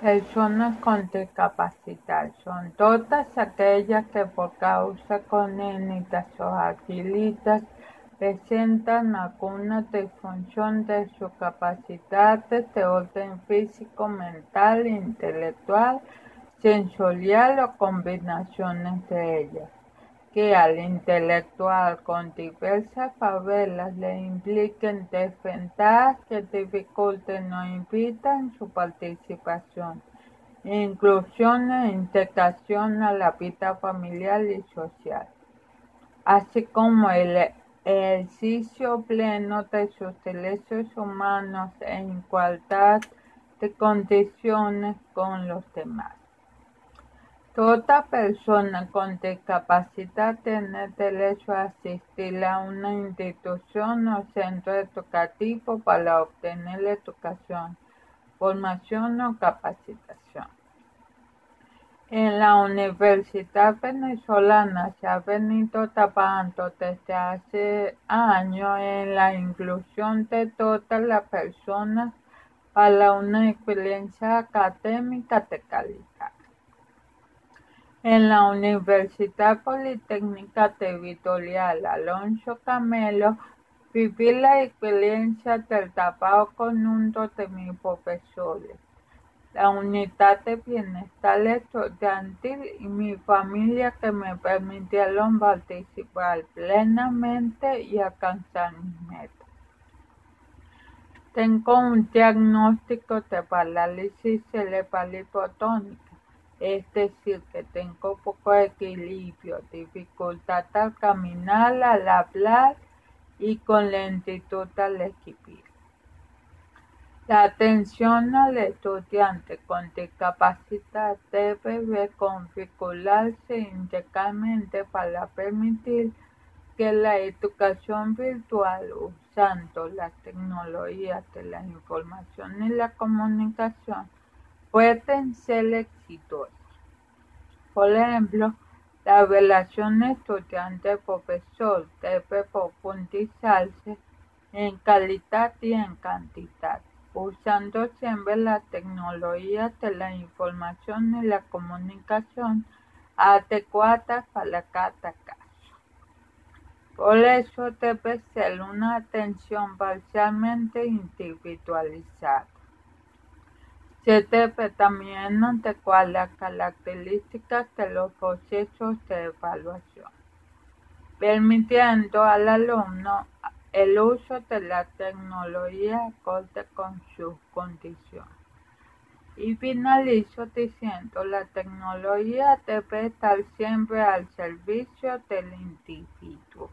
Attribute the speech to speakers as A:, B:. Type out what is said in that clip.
A: Personas con discapacidad son todas aquellas que por causa congénitas o adquiridas presentan alguna disfunción de sus capacidades de orden físico, mental, intelectual, sensorial o combinaciones de ellas que al intelectual con diversas favelas le impliquen desventajas que dificulten o impidan su participación, inclusión e integración a la vida familiar y social, así como el ejercicio pleno de sus derechos humanos en igualdad de condiciones con los demás. Toda persona con discapacidad tiene derecho a asistir a una institución o centro educativo para obtener educación, formación o capacitación. En la Universidad Venezolana se ha venido trabajando desde hace años en la inclusión de todas las personas para una experiencia académica de calidad. En la Universidad Politécnica Territorial Alonso Camelo viví la experiencia del trabajo con un de mis profesores, la unidad de bienestar estudiantil y mi familia que me permitieron participar plenamente y alcanzar mis metas. Tengo un diagnóstico de parálisis cerebral hipotónica es decir, que tengo poco equilibrio, dificultad al caminar, al hablar y con lentitud al escribir. La atención al estudiante con discapacidad debe reconfigurarse integralmente para permitir que la educación virtual usando las tecnologías de la información y la comunicación pueden ser exitosas. Por ejemplo, la relación estudiante-profesor debe profundizarse en calidad y en cantidad, usando siempre las tecnologías de la información y la comunicación adecuadas para cada caso. Por eso debe ser una atención parcialmente individualizada. Debe también adecuar las características de los procesos de evaluación, permitiendo al alumno el uso de la tecnología acorde con sus condiciones. Y finalizo diciendo, la tecnología debe estar siempre al servicio del individuo.